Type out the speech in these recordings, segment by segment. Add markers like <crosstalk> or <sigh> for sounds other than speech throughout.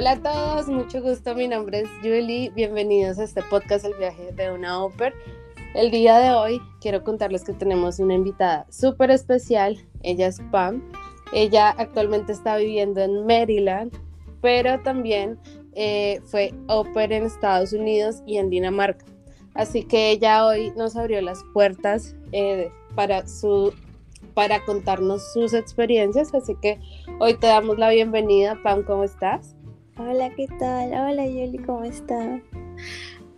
Hola a todos, mucho gusto. Mi nombre es Julie. Bienvenidos a este podcast El viaje de una ópera. El día de hoy quiero contarles que tenemos una invitada súper especial. Ella es Pam. Ella actualmente está viviendo en Maryland, pero también eh, fue ópera en Estados Unidos y en Dinamarca. Así que ella hoy nos abrió las puertas eh, para su para contarnos sus experiencias. Así que hoy te damos la bienvenida. Pam, ¿cómo estás? Hola, ¿qué tal? Hola, Yoli, ¿cómo estás?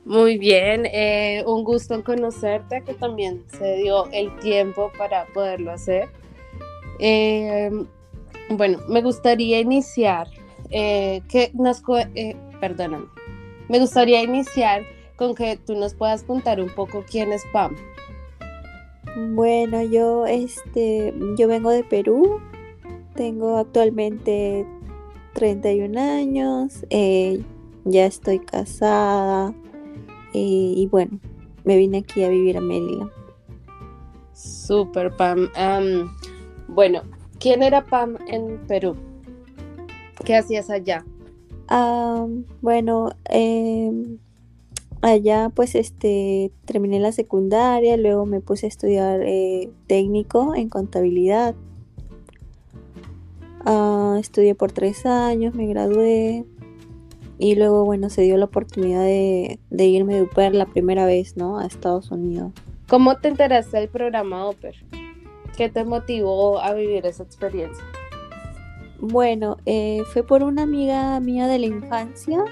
Muy bien, eh, un gusto en conocerte, que también se dio el tiempo para poderlo hacer. Eh, bueno, me gustaría iniciar, eh, que nos, perdóname, me gustaría iniciar con que tú nos puedas contar un poco quién es Pam. Bueno, yo, este, yo vengo de Perú, tengo actualmente 31 años, ya estoy casada, eh, y bueno, me vine aquí a vivir a Maryland. Super, Pam. bueno, ¿quién era Pam en Perú? ¿Qué hacías allá? bueno, em, allá pues este terminé la secundaria, luego me puse a estudiar eh, técnico en contabilidad. Ah, estudié por tres años, me gradué, y luego, bueno, se dio la oportunidad de, irme de UPER la primera vez, ¿no? A Estados Unidos. ¿Cómo te enteraste del programa OPER? ¿Qué te motivó a vivir esa experiencia? Bueno, eh, fue por una amiga mía de la infancia.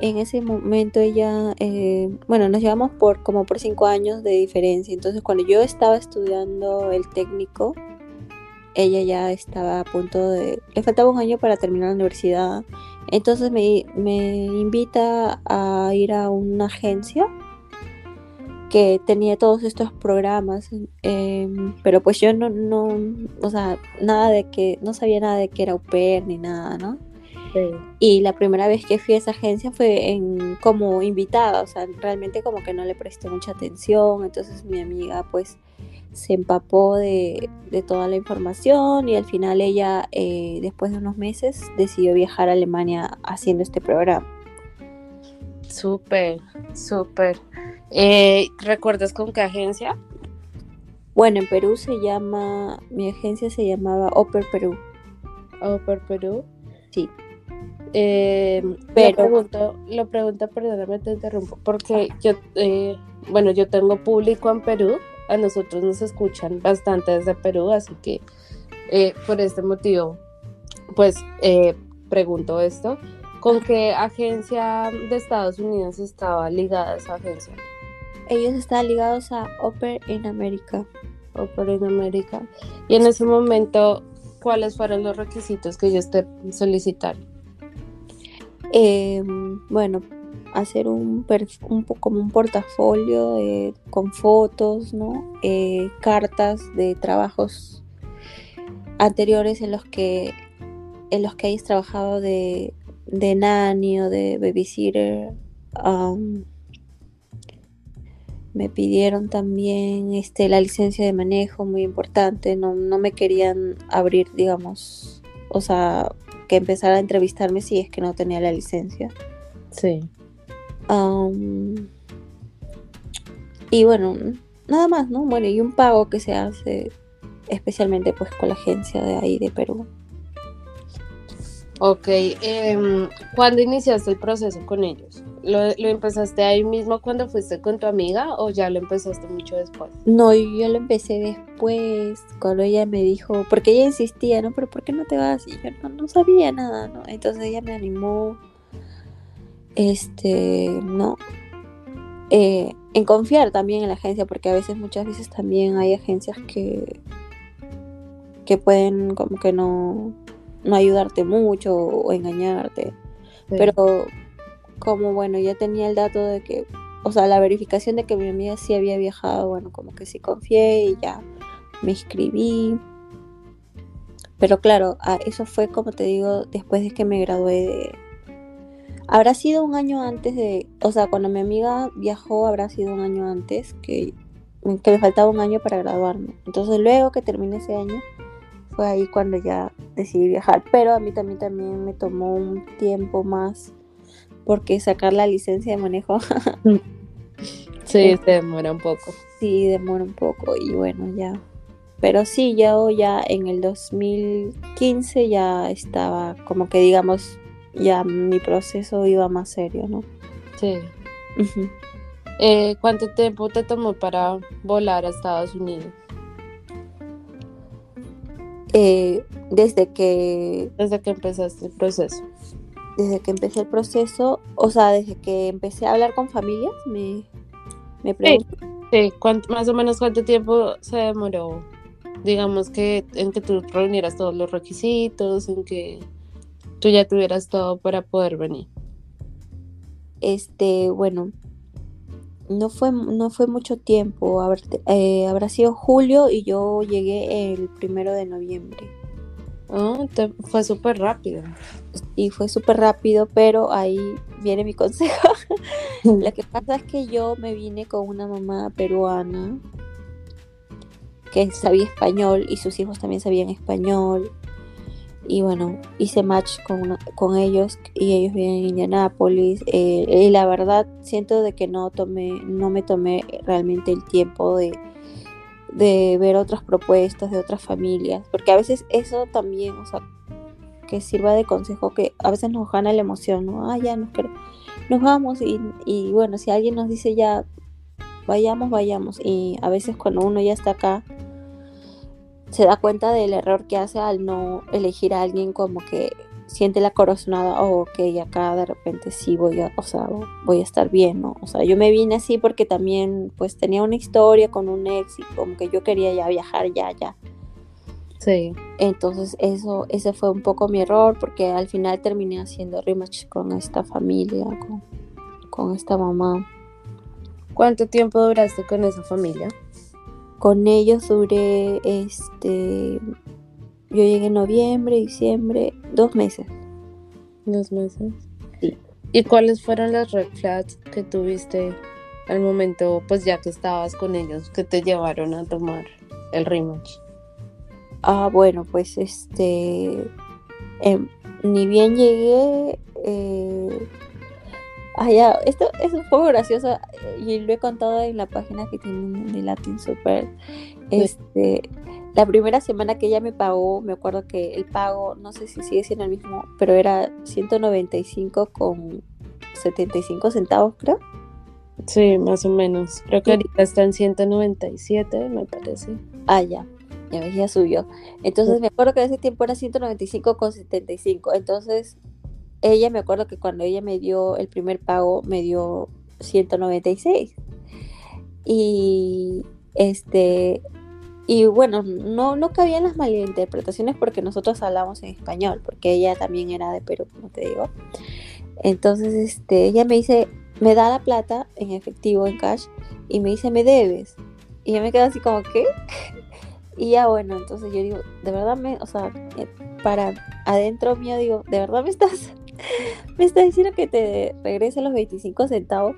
En ese momento ella, eh, bueno, nos llevamos por como por cinco años de diferencia. Entonces, cuando yo estaba estudiando el técnico, ella ya estaba a punto de... Le faltaba un año para terminar la universidad entonces me, invita a ir a una agencia que tenía todos estos programas, em, pero pues yo no, no, o sea, nada de que, no sabía nada de que era au ni nada, ¿no? Y la primera vez que fui a esa agencia fue en, como invitada, o sea, realmente como que no le presté mucha atención, entonces mi amiga pues se empapó de, toda la información y al final ella, eh, después de unos meses, decidió viajar a Alemania haciendo este programa. Súper, súper. Eh, ¿Recuerdas con qué agencia? Bueno, en Perú se llama, mi agencia se llamaba Oper Perú. Oper Perú. Sí. Eh, pero lo pregunto, lo pregunto, perdóname, te interrumpo, porque yo, bueno, yo tengo público en Perú a nosotros nos escuchan bastante desde Perú, así que eh, por este motivo, pues eh, pregunto esto, ¿con qué agencia de Estados Unidos estaba ligada esa agencia? Ellos estaban ligados a Oper in America. Oper in America. Y en ese momento, ¿cuáles fueron los requisitos que ellos te solicitaron? Em, bueno, hacer un, un como un portafolio con fotos, ¿no? Eh, cartas de trabajos anteriores en los que en los que hayas trabajado de, de nanny o de babysitter. me pidieron también este, la licencia de manejo, muy importante. No, no me querían abrir, digamos, o sea, que empezara a entrevistarme si es que no tenía la licencia. Sí y bueno, nada más, ¿no? Bueno, y un pago que se hace especialmente pues con la agencia de ahí de Perú. Ok, eh, ¿cuándo iniciaste el proceso con ellos? ¿Lo, empezaste ahí mismo cuando fuiste con tu amiga o ya lo empezaste mucho después? No, yo lo empecé después, cuando ella me dijo, porque ella insistía, ¿no? Pero ¿por qué no te vas? Y yo no, no sabía nada, ¿no? Entonces ella me animó este, ¿no? Eh, en confiar también en la agencia, porque a veces, muchas veces también hay agencias que, que pueden como que no, no ayudarte mucho o engañarte. Pero como bueno, ya tenía el dato de que, o sea, la verificación de que mi amiga sí había viajado, bueno, como que sí confié y ya me inscribí. Pero claro, eso fue como te digo, después de que me gradué de, Habrá sido un año antes de, o sea, cuando mi amiga viajó, habrá sido un año antes que, que me faltaba un año para graduarme. Entonces luego que terminé ese año, fue ahí cuando ya decidí viajar. Pero a mí también, también me tomó un tiempo más porque sacar la licencia de manejo. <laughs> sí, se demora un poco. Sí, demora un poco y bueno, ya. Pero sí, yo ya en el 2015 ya estaba como que digamos, ya mi proceso iba más serio, ¿no? Sí. Eh, ¿Cuánto tiempo te tomó para volar a Estados Unidos? Eh, desde que... Desde que empezaste el proceso. Desde que empecé el proceso, o sea, desde que empecé a hablar con familias, me, me pregunto. Sí, más o menos cuánto tiempo se demoró, digamos que en que tú reunieras todos los requisitos, en que tú ya tuvieras todo para poder venir. Este, bueno, no fue, no fue mucho tiempo, eh, habrá sido julio y yo llegué el primero de noviembre. Oh, fue súper rápido. Y fue súper rápido, pero ahí viene mi <laughs> consejo. Lo que pasa es que yo me vine con una mamá peruana que sabía español y sus hijos también sabían español y bueno, hice match con, con ellos y ellos viven en Indianápolis eh, y la verdad siento de que no tomé, no me tomé realmente el tiempo de, de ver otras propuestas de otras familias, porque a veces eso también, o sea, que sirva de consejo que a veces nos gana la emoción, ¿no? Ah, ya nos, nos vamos y, y bueno, si alguien nos dice ya, vayamos, vayamos y a veces cuando uno ya está acá, se da cuenta del error que hace al no elegir a alguien como que siente la corazonada, o oh, ok, acá de repente sí voy a, o sea, voy a estar bien, ¿no? O sea, yo me vine así porque también pues tenía una historia con un ex y como que yo quería ya viajar ya, ya. Sí. Entonces eso, ese fue un poco mi error porque al final terminé haciendo rematch con esta familia, con, con esta mamá. ¿Cuánto tiempo duraste con esa familia? Con ellos duré, este, yo llegué en noviembre, diciembre, dos meses. Dos meses. ¿Y cuáles fueron las red flags que tuviste al momento, pues ya que estabas con ellos, que te llevaron a tomar el rematch? Ah, bueno, pues este, em, ni bien llegué, eh, Ah, ya, esto es un poco gracioso eh, y lo he contado en la página que tienen de Latin Super. Este, la primera semana que ella me pagó, me acuerdo que el pago, no sé si sigue siendo el mismo, pero era 195 con 75 centavos, creo. Sí, más o menos. Creo que ahorita está en 197, me parece. Ah, ya. Ya ya subió. Entonces me acuerdo que en ese tiempo era 195 con 75. Entonces ella me acuerdo que cuando ella me dio el primer pago me dio 196 y este y bueno no no cabían las malinterpretaciones porque nosotros hablamos en español porque ella también era de Perú como te digo. Entonces este ella me dice me da la plata en efectivo en cash y me dice me debes y yo me quedo así como ¿qué? <laughs> y ya bueno entonces yo digo de verdad me o sea eh, para adentro mío digo de verdad me estás <laughs> me está diciendo que te regrese los 25 centavos.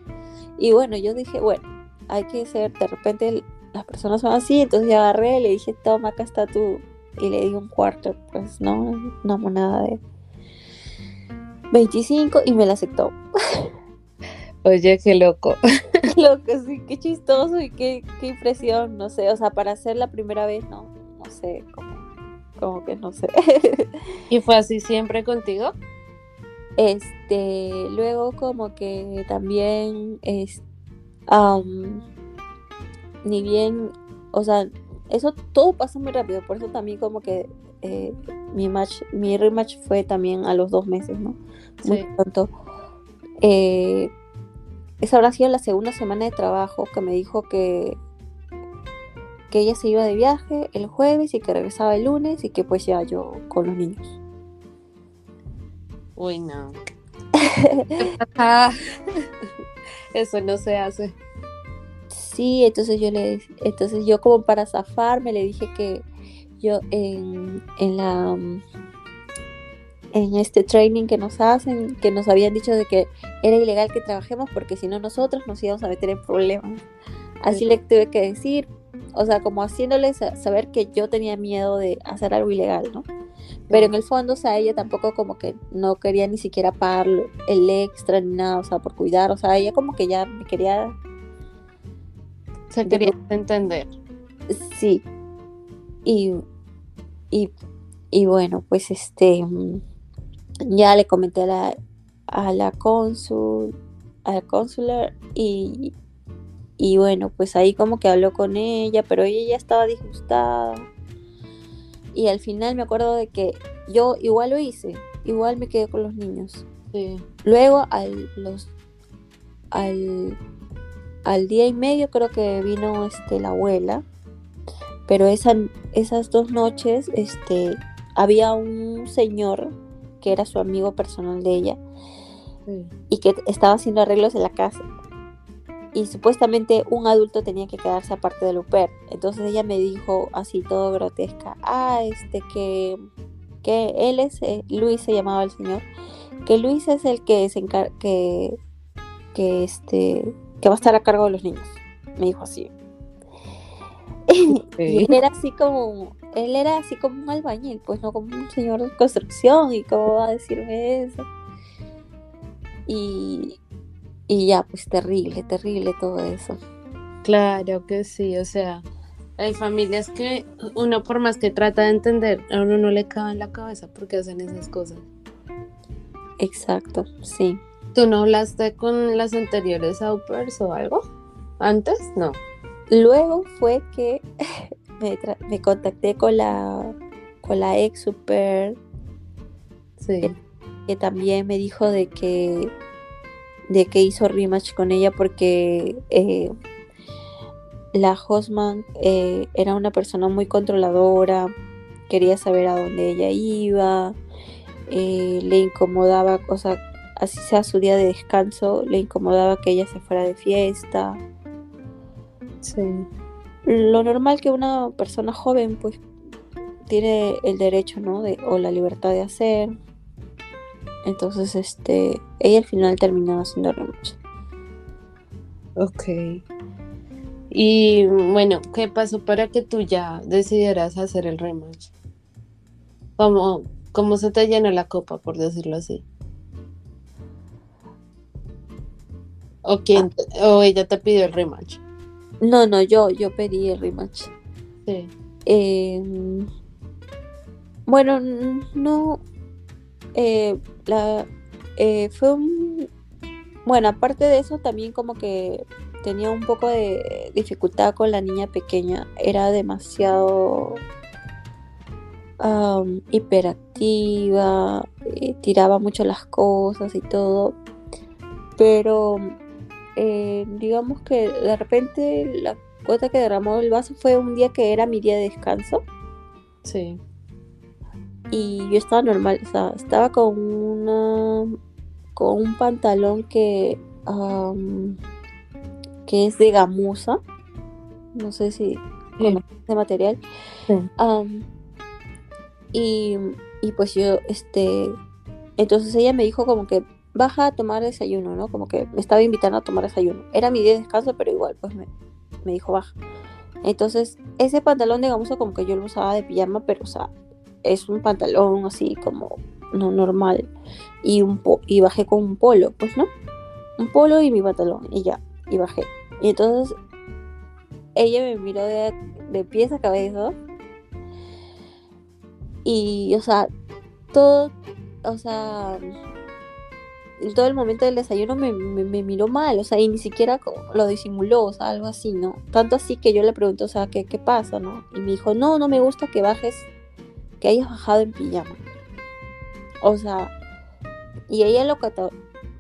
Y bueno, yo dije, bueno, hay que ser, de repente las personas son así, entonces ya agarré, le dije, toma, acá está tú. Y le di un cuarto, pues no, una moneda de 25 y me la aceptó. <laughs> Oye, qué loco. <laughs> loco, sí, qué chistoso y qué, qué impresión, no sé, o sea, para ser la primera vez, no, no sé, como, como que no sé. ¿Y fue así siempre contigo? Este, luego como que también es, ni bien, o sea, eso todo pasa muy rápido, por eso también como que eh, mi match, mi rematch fue también a los dos meses, ¿no? Muy pronto. Eh, esa habrá sido la segunda semana de trabajo que me dijo que que ella se iba de viaje el jueves y que regresaba el lunes y que pues ya yo con los niños. Uy, no. <laughs> Eso no se hace. Sí, entonces yo le entonces yo como para zafarme le dije que yo en, en la en este training que nos hacen, que nos habían dicho de que era ilegal que trabajemos porque si no nosotros nos íbamos a meter en problemas. Así le tuve que decir o sea, como haciéndoles saber que yo tenía miedo de hacer algo ilegal, ¿no? Pero en el fondo, o sea, ella tampoco como que no quería ni siquiera pagar el extra ni nada, o sea, por cuidar, o sea, ella como que ya me quería... Se quería entender. Sí. Y, y, y, bueno, pues este, ya le comenté a la, a la cónsul, a la consular y, y bueno, pues ahí como que habló con ella, pero ella ya estaba disgustada. Y al final me acuerdo de que yo igual lo hice, igual me quedé con los niños. Luego al los al, al día y medio creo que vino este la abuela, pero esa, esas dos noches este había un señor que era su amigo personal de ella y que estaba haciendo arreglos en la casa y supuestamente un adulto tenía que quedarse aparte del UPER. Entonces ella me dijo así todo grotesca, ah, este que, que él es, eh, Luis se llamaba el señor, que Luis es el que se que, que este, que va a estar a cargo de los niños. Me dijo así. <laughs> y él era así como, él era así como un albañil, pues no como un señor de construcción y cómo va a decirme eso. Y, y ya, pues terrible, terrible todo eso. Claro que sí, o sea, hay familias que uno por más que trata de entender, a uno no le cabe en la cabeza porque hacen esas cosas. Exacto, sí. ¿Tú no hablaste con las anteriores Aupers o algo? ¿Antes? No. Luego fue que <laughs> me, contacté con la, con la ex super. Sí. que también me dijo de que de que hizo rematch con ella porque eh, la Hosman eh, era una persona muy controladora, quería saber a dónde ella iba, eh, le incomodaba, o sea, así sea su día de descanso, le incomodaba que ella se fuera de fiesta. Sí. Lo normal que una persona joven pues tiene el derecho, ¿no? De, o la libertad de hacer. Entonces, este, ella al final terminó haciendo rematch. Ok. Y bueno, ¿qué pasó para que tú ya decidieras hacer el rematch? ¿Cómo, cómo se te llenó la copa, por decirlo así? ¿O, quién, o ella te pidió el rematch? No, no, yo, yo pedí el rematch. Sí. Em, bueno, no, eh, la, eh, fue un... Bueno, aparte de eso, también como que tenía un poco de dificultad con la niña pequeña. Era demasiado hiperactiva, eh, tiraba mucho las cosas y todo. Pero digamos que de repente la gota que derramó el vaso fue un día que era mi día de descanso. Sí y yo estaba normal, o sea, estaba con una con un pantalón que que es de gamuza, no sé si sí. de material, y, y pues yo, este, entonces ella me dijo como que baja a tomar desayuno, ¿no? Como que me estaba invitando a tomar desayuno. Era mi día de descanso, pero igual, pues me, me dijo baja. Entonces, ese pantalón de gamuza como que yo lo usaba de pijama, pero o sea, es un pantalón así como no normal y un y bajé con un polo, pues no, un polo y mi pantalón y ya, y bajé. Y entonces ella me miró de, de pies a cabeza y, o sea, todo, o sea, todo el momento del desayuno me, me, miró mal, o sea, y ni siquiera lo disimuló, o sea, algo así, ¿no? Tanto así que yo le pregunto, o sea, ¿qué, qué pasa, no? Y me dijo, no, no me gusta que bajes que hayas bajado en pijama. O sea, y ella lo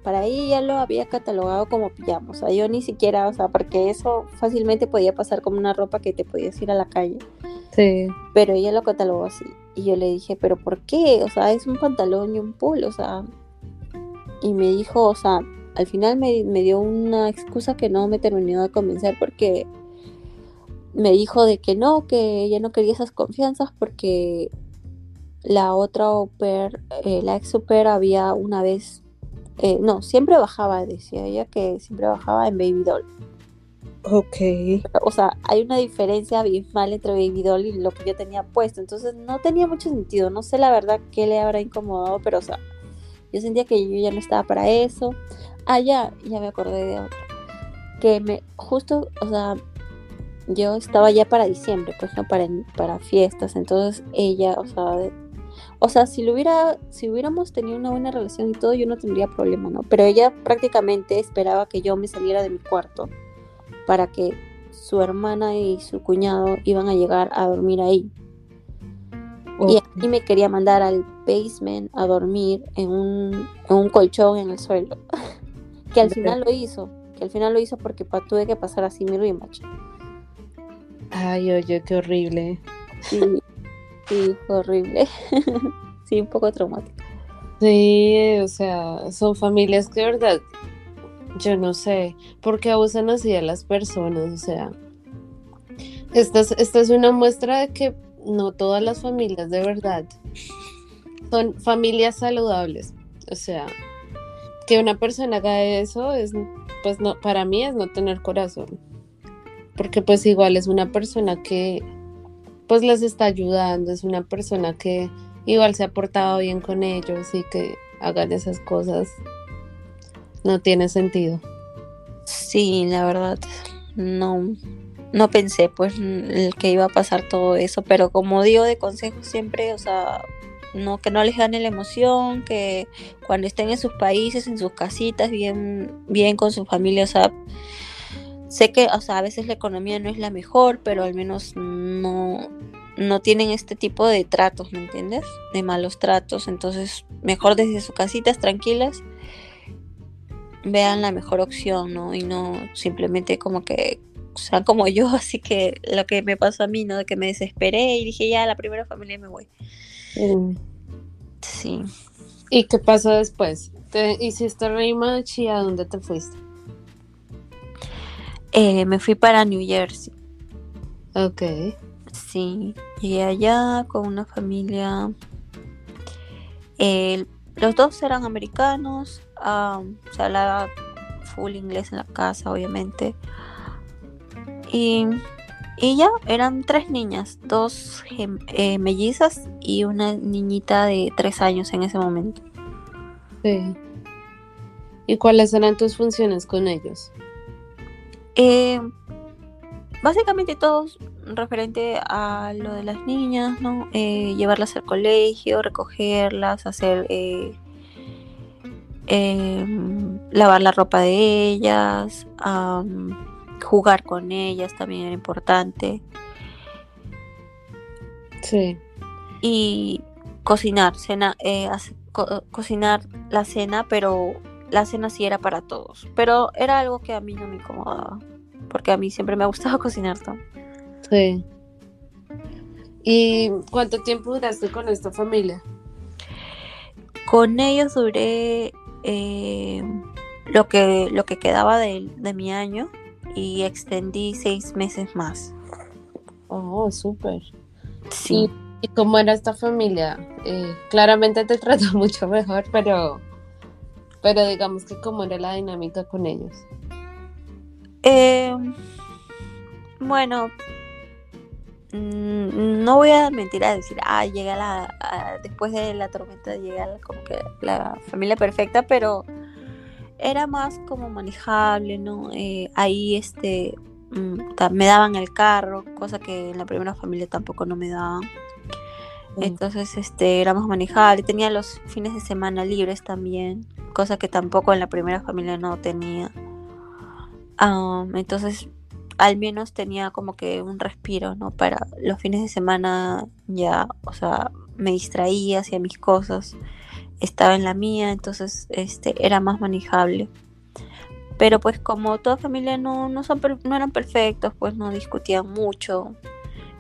para ella ya lo había catalogado como pijama. O sea, yo ni siquiera, o sea, porque eso fácilmente podía pasar como una ropa que te podías ir a la calle. Sí. Pero ella lo catalogó así. Y yo le dije, ¿pero por qué? O sea, es un pantalón y un polo, o sea. Y me dijo, o sea, al final me, me dio una excusa que no me terminó de convencer porque me dijo de que no, que ella no quería esas confianzas porque la otra oper, eh, la ex super había una vez, eh, no, siempre bajaba, decía ella que siempre bajaba en Baby Doll. Ok. O sea, hay una diferencia abismal entre Baby Doll y lo que yo tenía puesto. Entonces no tenía mucho sentido. No sé la verdad qué le habrá incomodado, pero o sea, yo sentía que yo ya no estaba para eso. Ah, ya, ya me acordé de otro. Que me, justo, o sea, yo estaba ya para diciembre, pues no para, para fiestas. Entonces ella, o sea, o sea, si lo hubiera, si hubiéramos tenido una buena relación y todo, yo no tendría problema, ¿no? Pero ella prácticamente esperaba que yo me saliera de mi cuarto para que su hermana y su cuñado iban a llegar a dormir ahí. Y me quería mandar al basement a dormir en un, en un colchón en el suelo. <laughs> que al final lo hizo. Que al final lo hizo porque tuve que pasar así mi rematch. Ay, oye, qué horrible. Sí, sí, horrible. <laughs> sí, un poco traumático. Sí, o sea, son familias que de verdad, yo no sé, por qué abusan así de las personas, o sea, esta esta es una muestra de que no todas las familias de verdad son familias saludables. O sea, que una persona haga eso es, pues no, para mí es no tener corazón. Porque pues igual es una persona que pues les está ayudando, es una persona que igual se ha portado bien con ellos y que hagan esas cosas no tiene sentido. Sí, la verdad, no, no pensé pues que iba a pasar todo eso, pero como digo de consejo siempre, o sea, no que no les gane la emoción, que cuando estén en sus países, en sus casitas, bien bien con su familia, o sé que, o sea, a veces la economía no es la mejor, pero al menos no no tienen este tipo de tratos, ¿me entiendes? De malos tratos, entonces mejor desde sus casitas tranquilas vean la mejor opción, ¿no? Y no simplemente como que sean como <laughs> yo, así que lo que me pasó a mí, ¿no? De que me desesperé y dije, ya, la primera familia me voy. Mm. Sí. ¿Y qué pasó después? ¿Te hiciste rematch y a dónde te fuiste? Eh, me fui para New Jersey. Ok. Sí, llegué allá con una familia. los dos eran americanos, se hablaba full inglés en la casa, obviamente. Y, ya, eran tres niñas, dos eh, mellizas y una niñita de tres años en ese momento. Sí. ¿Y cuáles eran tus funciones con ellos? Eh, básicamente todos referente a lo de las niñas, ¿no? Eh, llevarlas al colegio, recogerlas, hacer em, lavar la ropa de ellas, jugar con ellas también era importante. Sí. Y cocinar, cena, eh, cocinar la cena, pero la cena sí era para todos. Pero era algo que a mí no me incomodaba, porque a mí siempre me ha gustado <laughs> cocinar también. Sí. ¿Y cuánto tiempo duraste con esta familia? Con ellos duré eh, lo, que, lo que quedaba de, de mi año y extendí seis meses más. Oh, súper. Sí. ¿Y, cómo era esta familia? Eh, claramente te <laughs> trató mucho mejor, pero, pero digamos que cómo era la dinámica con ellos. Eh, bueno, mm, no voy a mentir a decir, ah, llega la, después de la tormenta llega como que la familia perfecta, pero era más como manejable, ¿no? Eh, ahí este mm, me daban el carro, cosa que en la primera familia tampoco no me daban. Mm. Entonces, este, era más manejable. Tenía los fines de semana libres también, cosa que tampoco en la primera familia no tenía. entonces, al menos tenía como que un respiro, ¿no? Para los fines de semana ya, o sea, me distraía, hacía mis cosas estaba en la mía, entonces este era más manejable. Pero pues como toda familia no, no, son, no eran perfectos, pues no discutían mucho.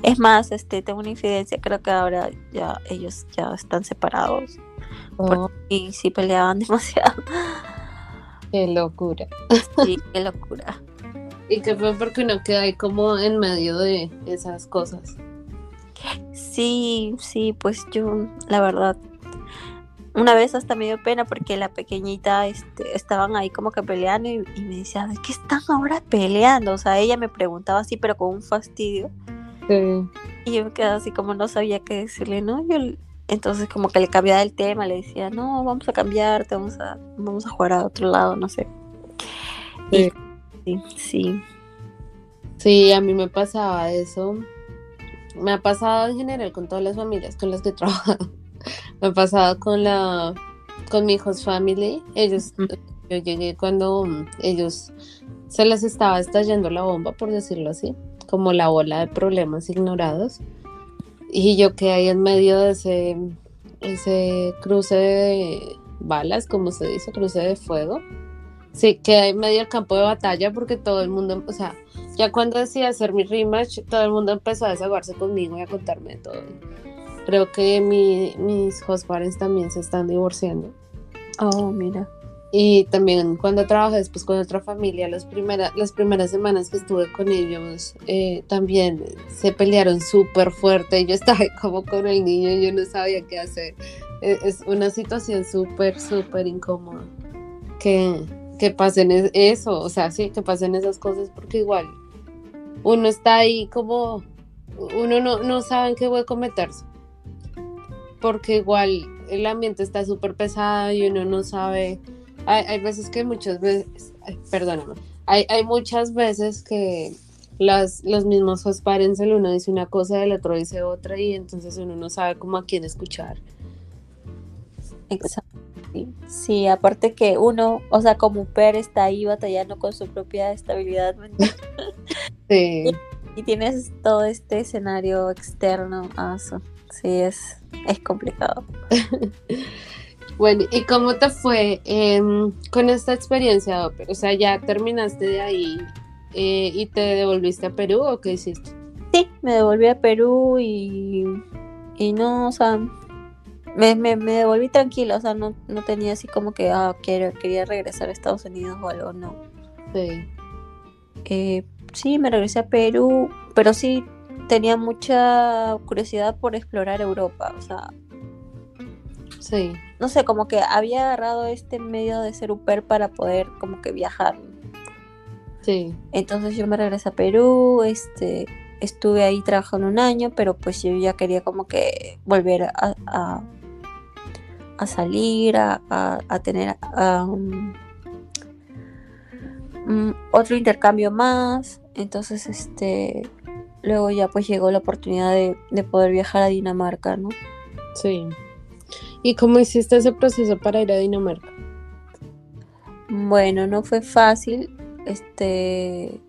Es más, este, tengo una infidencia, creo que ahora ya ellos ya están separados. Oh. Y sí peleaban <laughs> demasiado. Qué locura. Sí, <laughs> qué locura. ¿Y qué fue porque uno queda ahí como en medio de esas cosas? Sí, sí, pues yo la verdad una vez hasta me dio pena porque la pequeñita este, estaban ahí como que peleando y, me decía, ¿de qué están ahora peleando? O sea, ella me preguntaba así, pero con un fastidio. Y yo me quedaba así como no sabía qué decirle, ¿no? Yo, entonces como que le cambiaba el tema, le decía, no, vamos a cambiarte, vamos a, vamos a jugar a otro lado, no sé. sí, sí. Sí, a mí me pasaba eso. Me ha pasado en general con todas las familias con las que <laughs> he trabajado me ha pasado con la con mi host family. Ellos, yo llegué cuando ellos se les estaba estallando la bomba, por decirlo así, como la bola de problemas ignorados. Y yo que ahí en medio de ese, ese cruce de balas, como se dice, cruce de fuego. Sí, que en medio del campo de batalla porque todo el mundo, o sea, ya cuando decía hacer mi rematch, todo el mundo empezó a desahogarse conmigo y a contarme todo. Creo que mi, mis host parents también se están divorciando. Oh, mira. Y también cuando trabajé después con otra familia, las, primeras las primeras semanas que estuve con ellos, eh, también se pelearon súper fuerte. Yo estaba <laughs> como con el niño y yo no sabía qué hacer. E, es una situación súper, súper incómoda. Que, que pasen eso, o sea, sí, que pasen esas cosas porque igual uno está ahí como, uno no, no sabe en qué voy a cometerse porque igual el ambiente está súper pesado y uno no sabe. Hay, veces que muchas veces, perdóname, hay, hay muchas veces que las, los mismos host parents, el uno dice una cosa, el otro dice otra y entonces uno no sabe cómo a quién escuchar. Exacto. Sí, aparte que uno, o sea, como Per está ahí batallando con su propia estabilidad mental. <laughs> <laughs> Sí. Y, tienes todo este escenario externo a eso. Sí, es, es complicado. <laughs> bueno, ¿y cómo te fue em, con esta experiencia, O sea, ¿ya terminaste de ahí eh, y te devolviste a Perú o qué hiciste? Sí, me devolví a Perú y, y no, o sea, me, me, devolví tranquila, o sea, no, no tenía así como que, ah, quiero, quería regresar a Estados Unidos o algo, no. Sí. Eh, sí, me regresé a Perú, pero sí tenía mucha curiosidad por explorar Europa, o sea. Sí. No sé, como que había agarrado este medio de ser UPER para poder como que viajar. Sí. Entonces yo me regresé a Perú, este, estuve ahí trabajando un año, pero pues yo ya quería como que volver a, a, salir, a, a tener otro intercambio más. Entonces, este, luego ya pues llegó la oportunidad de, poder viajar a Dinamarca, ¿no? Sí. ¿Y cómo hiciste ese proceso para ir a Dinamarca? Bueno, no fue fácil, este,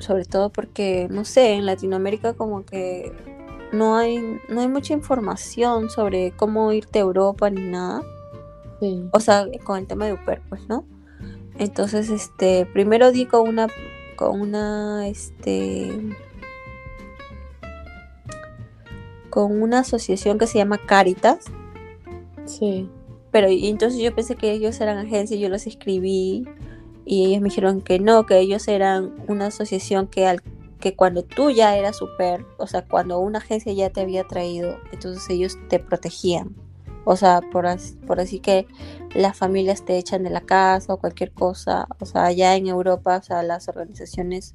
sobre todo porque, no sé, en Latinoamérica como que no hay, no hay mucha información sobre cómo irte a Europa ni nada. Sí. O sea, con el tema de UPER, pues, ¿no? Entonces, este, primero di con una, con una, este, con una asociación que se llama Caritas. Sí. Pero entonces yo pensé que ellos eran agencias, yo los escribí y ellos me dijeron que no, que ellos eran una asociación que al que cuando tú ya eras super, o sea, cuando una agencia ya te había traído, entonces ellos te protegían. O sea, por así, que las familias te echan de la casa o cualquier cosa. O sea, allá en Europa, o sea, las organizaciones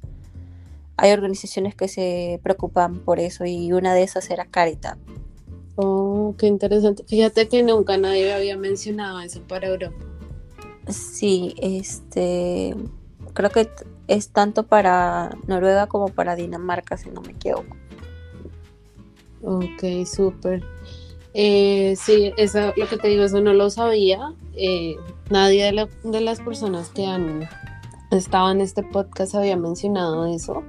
hay organizaciones que se preocupan por eso y una de esas era Caritas. Oh, qué interesante. Fíjate que nunca nadie había mencionado eso para Europa. Sí, este, creo que es tanto para Noruega como para Dinamarca, si no me equivoco. Ok, súper. Eh, sí, eso, lo que te digo, eso no lo sabía. Eh, nadie de, de las personas que han estaba en este podcast había mencionado eso,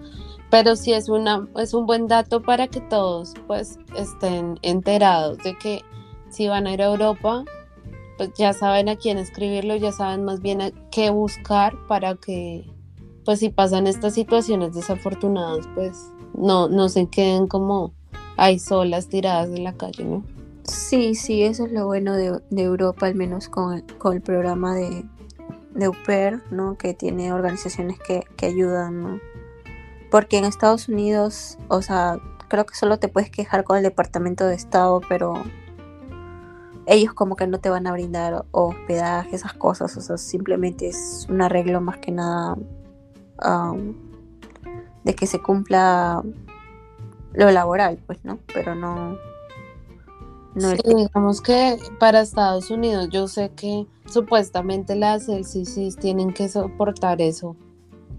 pero sí es, una, es un buen dato para que todos pues estén enterados de que si van a ir a Europa, pues ya saben a quién escribirlo, ya saben más bien qué buscar para que pues si pasan estas situaciones desafortunadas, pues no, no se queden como ahí solas tiradas en la calle, ¿no? Sí, sí, eso es lo bueno de, Europa, al menos con con el programa de, de UPER, ¿no? Que tiene organizaciones que, ayudan, ¿no? Porque en Estados Unidos, o sea, creo que solo te puedes quejar con el Departamento de Estado, pero ellos como que no te van a brindar hospedaje, esas cosas, o sea, simplemente es un arreglo más que nada de que se cumpla lo laboral, pues, ¿no? Pero no... no digamos que para Estados Unidos yo sé que supuestamente las LCCs tienen que soportar eso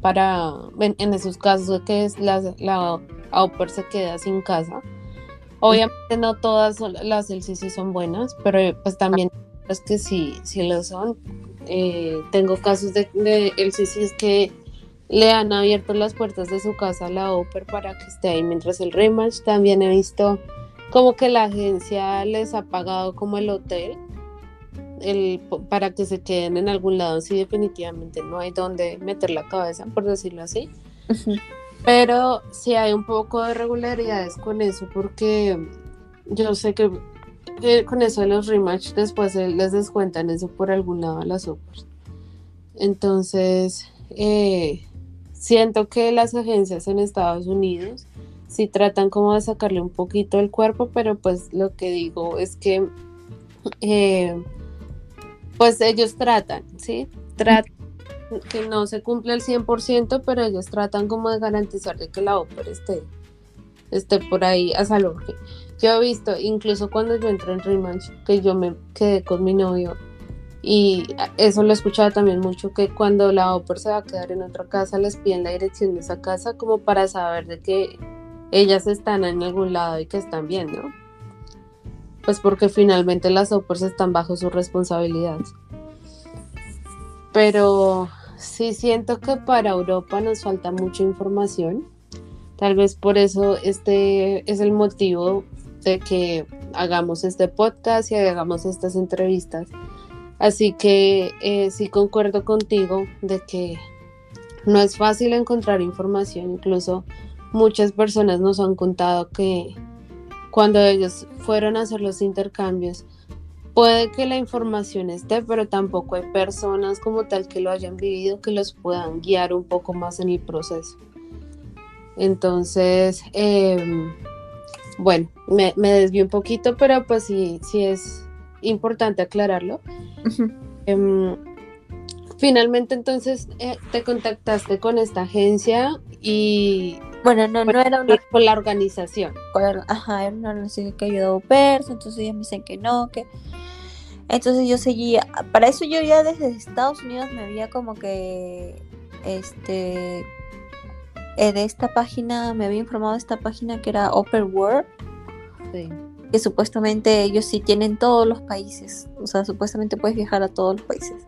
para, en, esos casos que es la, la AUPER se queda sin casa. Obviamente no todas las LCC son buenas, pero pues también es que sí, sí lo son. Eh, tengo casos de, de LCCs que le han abierto las puertas de su casa a la Oper para que esté ahí mientras el rematch. También he visto como que la agencia les ha pagado como el hotel el, para que se queden en algún lado si definitivamente no hay donde meter la cabeza, por decirlo así. Pero sí hay un poco de regularidades con eso porque yo sé que, con eso de los rematch después les descuentan eso por algún lado a las Opers. Entonces, eh, Siento que las agencias en Estados Unidos sí tratan como de sacarle un poquito el cuerpo, pero pues lo que digo es que eh, pues ellos tratan, ¿sí? Tratan que no se cumple el 100%, pero ellos tratan como de garantizar de que la ópera esté, esté por ahí a salud. Yo he visto, incluso cuando yo entré en Rematch, que yo me quedé con mi novio y eso lo he escuchado también mucho, que cuando la OPER se va a quedar en otra casa, les piden la dirección de esa casa como para saber de que ellas están en algún lado y que están bien, ¿no? Pues porque finalmente las OPERs están bajo su responsabilidad. Pero sí siento que para Europa nos falta mucha información. Tal vez por eso este es el motivo de que hagamos este podcast y hagamos estas entrevistas Así que eh, sí concuerdo contigo de que no es fácil encontrar información, incluso muchas personas nos han contado que cuando ellos fueron a hacer los intercambios, puede que la información esté, pero tampoco hay personas como tal que lo hayan vivido que los puedan guiar un poco más en el proceso. Entonces, em, bueno, me, me desvío un poquito, pero pues sí, sí es importante aclararlo. Em, finalmente entonces eh, te contactaste con esta agencia y... Bueno, no, no era una... Con la organización. Ajá, era una organización que ayudaba a perso, entonces ellos me dicen que no, que... Entonces yo seguía, para eso yo ya desde Estados Unidos me había como que, este, de esta página, me había informado de esta página que era Open World. Sí que supuestamente ellos sí tienen todos los países, o sea, supuestamente puedes viajar a todos los países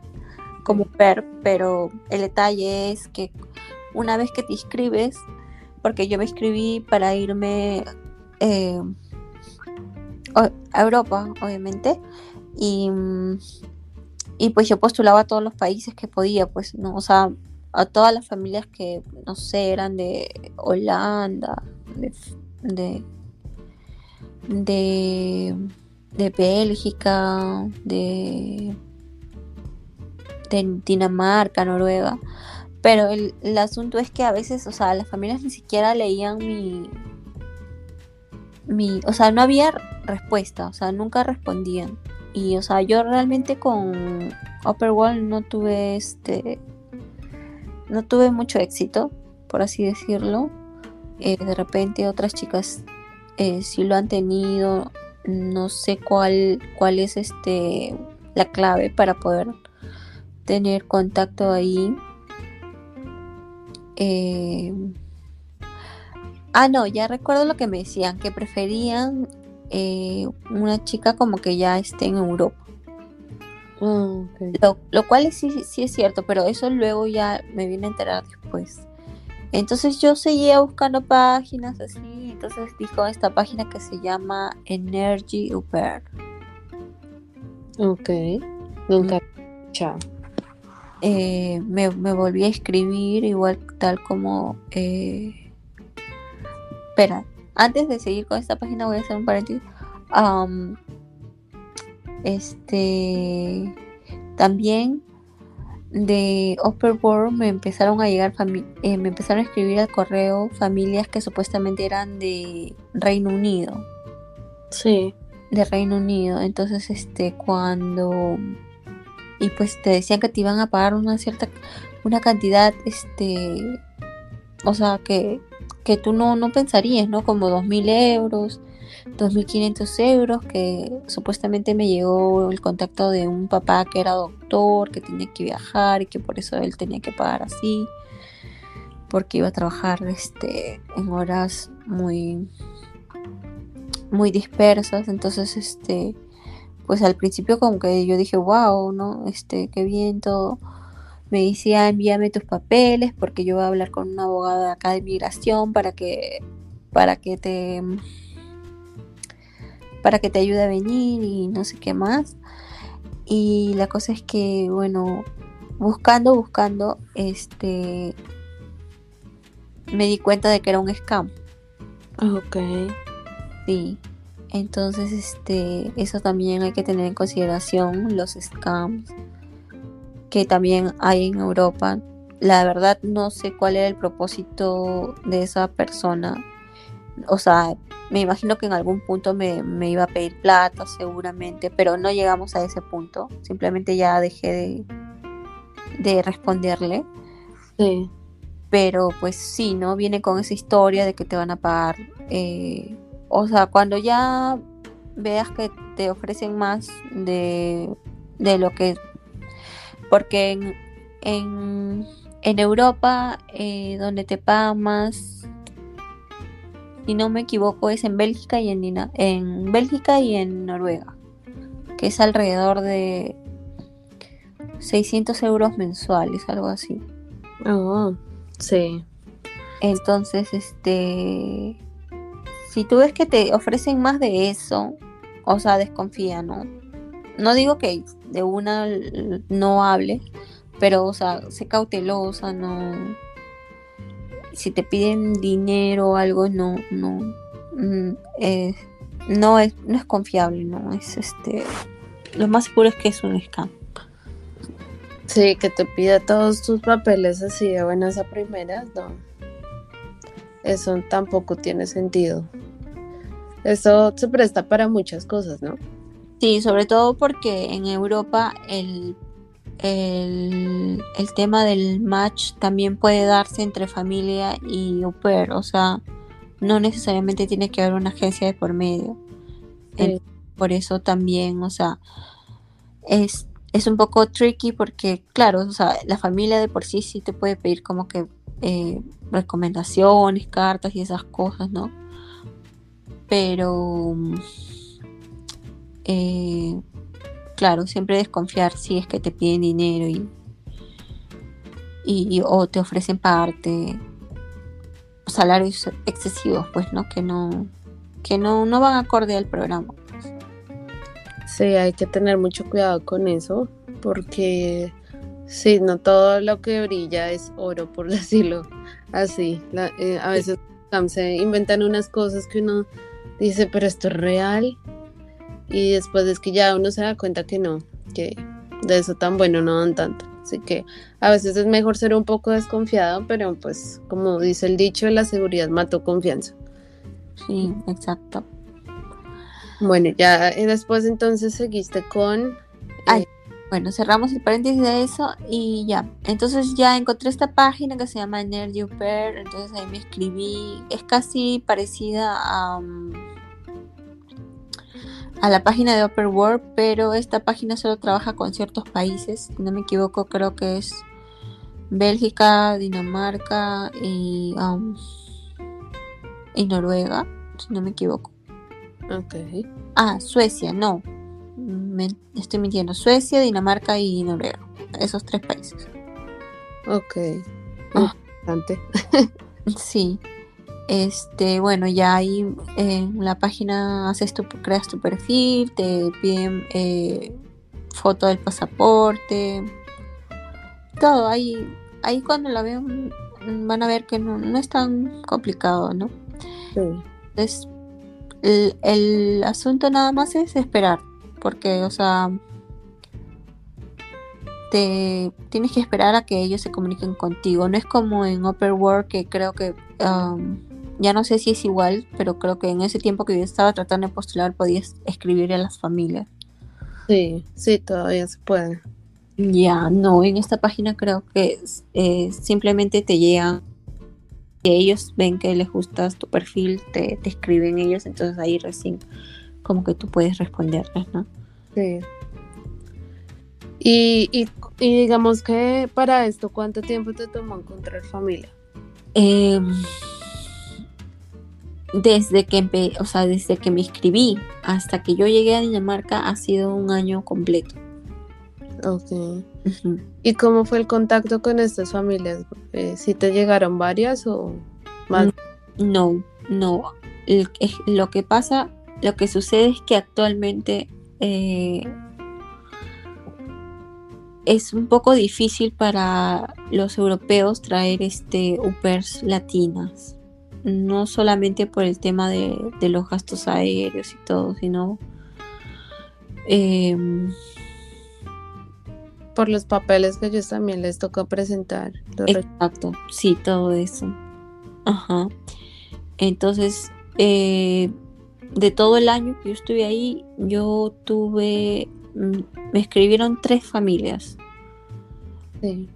como PER, pero el detalle es que una vez que te inscribes, porque yo me inscribí para irme eh, a Europa, obviamente, y, y pues yo postulaba a todos los países que podía, pues, ¿no? O sea, a todas las familias que, no sé, eran de Holanda, de de, Bélgica, de Dinamarca, Noruega. Pero el, asunto es que a veces, o sea, las familias ni siquiera leían mi, mi, o sea, no había respuesta, o sea, nunca respondían. Y, o sea, yo realmente con Upper World no tuve este, no tuve mucho éxito, por así decirlo. Eh, de repente otras chicas eh, si lo han tenido, no sé cuál, cuál es este la clave para poder tener contacto ahí. Eh, ah, no, ya recuerdo lo que me decían, que preferían eh, una chica como que ya esté en Europa. Ah, lo, lo, cual sí, sí es cierto, pero eso luego ya me viene a enterar después. Entonces yo seguía buscando páginas así, entonces dijo esta página que se llama Energy Uber. Ok, nunca. Chao. Eh, me, volví a escribir igual tal como... Eh... Espera, antes de seguir con esta página voy a hacer un paréntesis. este... También de Upper World me empezaron a llegar, eh, me empezaron a escribir al correo familias que supuestamente eran de Reino Unido. Sí. de Reino Unido. Entonces, este, cuando y pues te decían que te iban a pagar una cierta una cantidad, este, o sea, que, que tú no, no pensarías, ¿no? Como dos mil euros, dos mil quinientos euros, que supuestamente me llegó el contacto de un papá que era doctor, que tenía que viajar y que por eso él tenía que pagar así, porque iba a trabajar, este, en horas muy muy dispersas, entonces este pues al principio como que yo dije, wow, ¿no? Este, qué bien todo. Me decía, envíame tus papeles porque yo voy a hablar con una abogada acá de migración para que para que te para que te ayude a venir y no sé qué más. Y la cosa es que, bueno, buscando, buscando, este me di cuenta de que era un scam. Ok. Sí. Entonces, este, eso también hay que tener en consideración, los scams que también hay en Europa. La verdad no sé cuál era el propósito de esa persona. O sea, me imagino que en algún punto me, me iba a pedir plata seguramente, pero no llegamos a ese punto. Simplemente ya dejé de, de responderle. Sí. Pero pues sí, ¿no? Viene con esa historia de que te van a pagar eh, o sea, cuando ya veas que te ofrecen más de, de lo que... Porque en, en, en Europa, eh, donde te pagan más, si no me equivoco, es en Bélgica y en, en Bélgica y en Noruega, que es alrededor de 600 euros mensuales, algo así. Oh, sí. Entonces, este si tú ves que te ofrecen más de eso, o sea, desconfía, ¿no? No digo que de una no hable, pero, o sea, sé cautelosa, no. Si te piden dinero o algo, no, no. Mm, no, es, no es confiable, ¿no? Es este. Lo más seguro es que es un scam. Sí, que te pida todos tus papeles así de buenas a primeras, no eso tampoco tiene sentido. Eso se presta para muchas cosas, ¿no? Sí, sobre todo porque en Europa el, el, tema del match también puede darse entre familia y au pair, o sea, no necesariamente tiene que haber una agencia de por medio. por eso también, o sea, es, es un poco tricky porque, claro, o sea, la familia de por sí sí te puede pedir como que eh, recomendaciones, cartas y esas cosas, ¿no? Pero, eh, claro, siempre desconfiar si es que te piden dinero y, y, o te ofrecen pagarte salarios excesivos, pues, ¿no? Que no, que no, no van acorde al programa. Sí, hay que tener mucho cuidado con eso, porque Sí, no todo lo que brilla es oro, por <laughs> decirlo así. Eh, a veces se inventan unas cosas que uno dice, pero esto es real. Y después es que ya uno se da cuenta que no, que de eso tan bueno no dan tanto. Así que a veces es mejor ser un poco desconfiado, pero pues como dice el dicho, la seguridad mató confianza. Sí, exacto. Bueno, ya después entonces seguiste con... Eh, bueno, cerramos el paréntesis de eso y ya. Entonces ya encontré esta página que se llama Energy Pair. Entonces ahí me escribí. Es casi parecida a, mm, a la página de Upper World, pero esta página solo trabaja con ciertos países. Si no me equivoco, creo que es Bélgica, Dinamarca y, um, y Noruega, si no me equivoco. Ok. Ah, Suecia, no estoy mintiendo, Suecia, Dinamarca y Noruega, esos tres países. Ok, ah. sí, este, bueno, ya ahí en la página haces tu, creas tu perfil, te piden eh, foto del pasaporte, todo, ahí, ahí cuando la vean van a ver que no, no es tan complicado, ¿no? Sí. Entonces, el, el asunto nada más es esperar porque, o sea, te tienes que esperar a que ellos se comuniquen contigo. No es como en Upper World que creo que um, ya no sé si es igual, pero creo que en ese tiempo que yo estaba tratando de postular podías escribir a las familias. Sí, sí, todavía se puede. Ya, no, en esta página creo que eh, simplemente te llegan, y ellos ven que les gustas tu perfil, te, te escriben ellos, entonces ahí recién como que tú puedes responderles, ¿no? Sí. Y, y, y digamos que para esto, ¿cuánto tiempo te tomó encontrar familia? Eh, desde que empe o sea, desde que me inscribí hasta que yo llegué a Dinamarca ha sido un año completo. Ok. ¿Y cómo fue el contacto con estas familias? Eh, ¿Si te llegaron varias o más? No, no. Lo que pasa, lo que sucede es que actualmente eh, es un poco difícil para los europeos traer este upers latinas no solamente por el tema de, los gastos aéreos y todo, sino em, por los papeles que ellos también les toca presentar. Exacto, sí, todo eso. Ajá. Entonces, eh, de todo el año que yo estuve ahí, yo tuve, mm, me escribieron tres familias. Sí.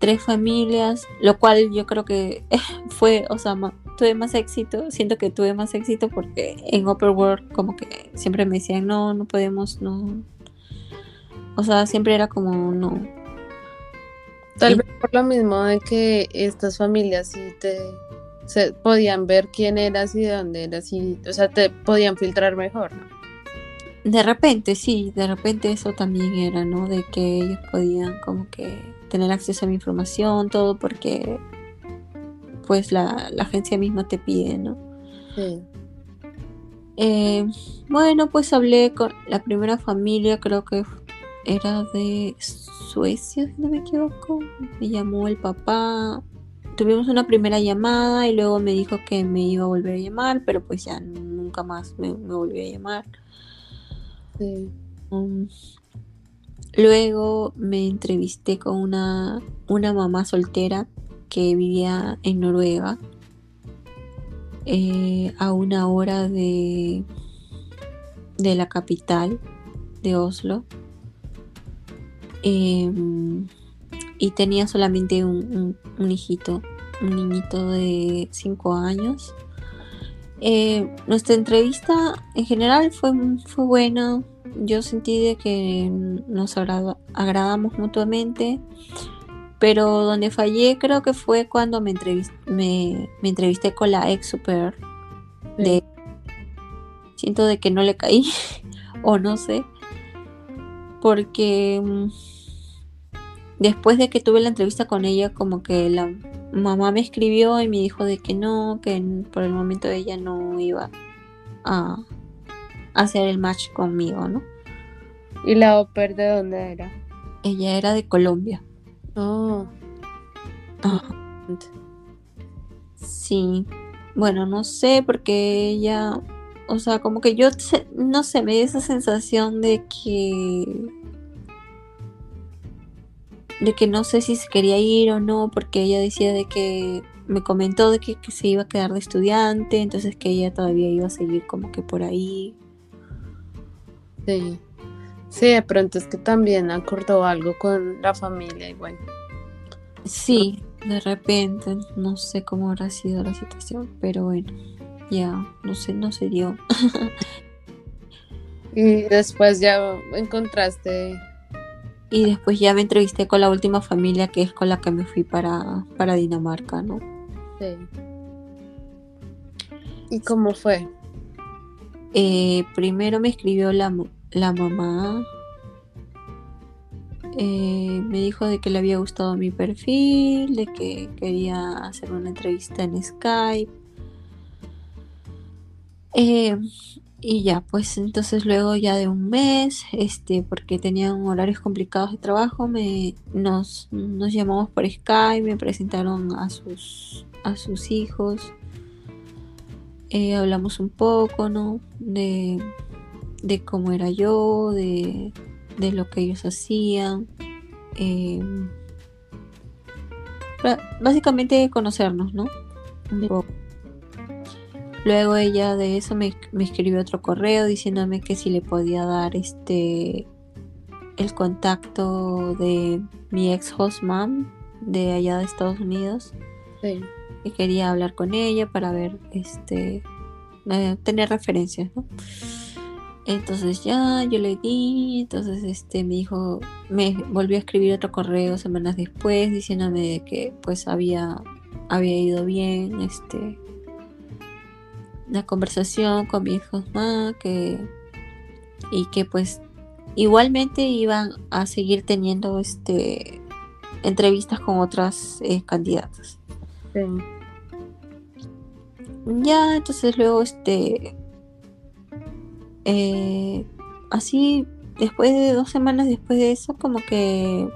Tres familias, lo cual yo creo que <laughs> fue, o sea, tuve más éxito, siento que tuve más éxito porque en Upper World como que siempre me decían, no, no podemos, no. O sea, siempre era como, no. Tal vez por lo mismo de que estas familias sí te se podían ver quién eras y de dónde eras y, o sea, te podían filtrar mejor, ¿no? De repente, sí, de repente eso también era, ¿no? De que ellos podían como que tener acceso a mi información, todo porque pues la, agencia misma te pide, ¿no? Sí. Eh, bueno, pues hablé con la primera familia, creo que era de Suecia, si no me equivoco. Me llamó el papá. Tuvimos una primera llamada y luego me dijo que me iba a volver a llamar, pero pues ya nunca más me, volvió a llamar. Sí. Um, luego me entrevisté con una, una mamá soltera que vivía en Noruega, eh, a una hora de, de la capital de Oslo. Em, y tenía solamente un, hijito, un niñito de 5 años. Eh, nuestra entrevista en general fue, fue buena. Yo sentí de que nos agradamos mutuamente. Pero donde fallé creo que fue cuando me, me, entrevisté con la ex super. De, siento de que no le caí <laughs> o no sé. Porque mm, después de que tuve la entrevista con ella, como que la mamá me escribió y me dijo de que no, que por el momento ella no iba a hacer el match conmigo, ¿no? ¿Y la oper de dónde era? Ella era de Colombia. Oh. Sí. Bueno, no sé, porque ella. O sea, como que yo no sé, me dio esa sensación de que. de que no sé si se quería ir o no, porque ella decía de que. me comentó de que, que se iba a quedar de estudiante, entonces que ella todavía iba a seguir como que por ahí. Sí. Sí, de pronto es que también acordó algo con la familia y bueno. Sí, de repente, no sé cómo habrá sido la situación, pero bueno, ya, no sé, no se dio. <laughs> y después ya encontraste. Y después ya me entrevisté con la última familia que es con la que me fui para, para Dinamarca, ¿no? Sí. ¿Y cómo fue? Eh, primero me escribió la, la mamá eh, me dijo de que le había gustado mi perfil, de que quería hacer una entrevista en Skype. Eh, y ya, pues entonces luego ya de un mes, este, porque tenían horarios complicados de trabajo, me, nos, nos llamamos por Skype, me presentaron a sus, a sus hijos. Eh, hablamos un poco, ¿no? De, de cómo era yo, de, lo que ellos hacían. Em, básicamente conocernos, ¿no? Luego ella de eso me, me escribió otro correo diciéndome que si le podía dar este el contacto de mi ex host mom de allá de Estados Unidos. Sí. Que quería hablar con ella para ver este eh, tener referencias, ¿no? Entonces ya yo le di, entonces este me dijo, me volvió a escribir otro correo semanas después diciéndome que pues había había ido bien este la conversación con mi hijo más que y que pues igualmente iban a seguir teniendo este entrevistas con otras eh, candidatas. Sí. Ya, entonces luego este eh, así después de dos semanas después de eso como que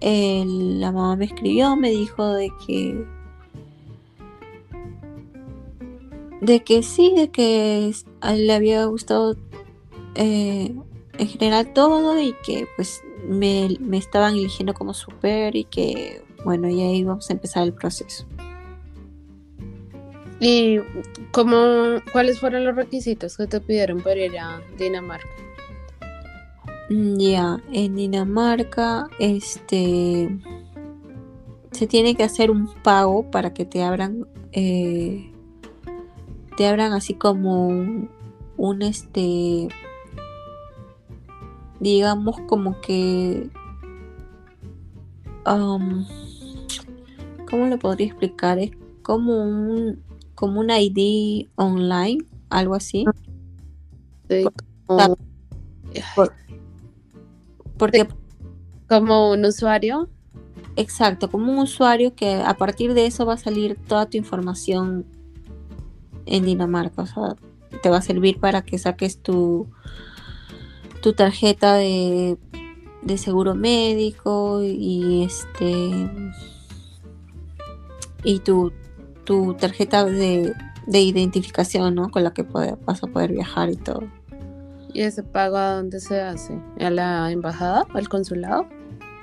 la mamá me escribió, me dijo de que de que sí, de que a le había gustado eh, en general todo y que pues me, me estaban eligiendo como super y que bueno, ya íbamos a empezar el proceso. ¿Y cómo, cuáles fueron los requisitos que te pidieron para ir a Dinamarca? Mm, Ya, en Dinamarca, este, se tiene que hacer un pago para que te abran, eh, te abran así como un, este, digamos como que, um, ¿cómo lo podría explicar? Es como un, como un ID online, algo así. Sí, Ah, como, Por- porque como un usuario. Exacto, como un usuario que a partir de eso va a salir toda tu información en Dinamarca. O sea, te va a servir para que saques tu, tu tarjeta de, de seguro médico y este y tu, tu tarjeta de, de identificación, ¿no? Con la que vas a poder viajar y todo. ¿Y ese pago a dónde se hace? ¿A la embajada? ¿Al consulado?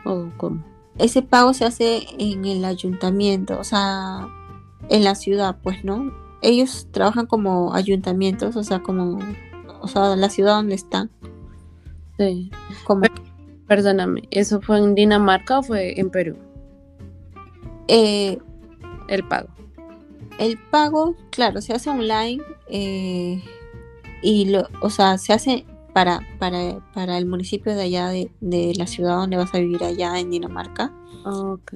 ¿O cómo? ese pago se hace en el ayuntamiento, o sea, en la ciudad, pues, ¿no? Ellos trabajan como ayuntamientos, o sea, como, o sea, la ciudad donde están, Sí. como, Perdóname, ¿eso fue en Dinamarca o fue en Perú? eh, El pago. El pago, claro, se hace online eh, y, lo, o sea, se hace para, para, para el municipio de allá de, de la ciudad donde vas a vivir allá en Dinamarca. Ok.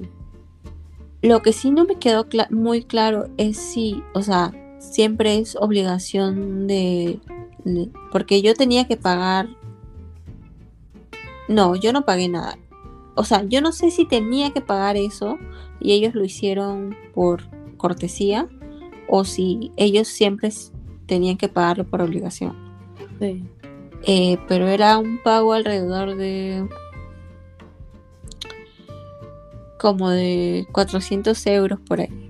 Lo que sí no me quedó muy claro es si, o sea, siempre es obligación de, de- porque yo tenía que pagar. No, yo no pagué nada. O sea, yo no sé si tenía que pagar eso y ellos lo hicieron por cortesía o si ellos siempre tenían que pagarlo por obligación. Sí. Eh, pero era un pago alrededor de como de 400 euros por ahí.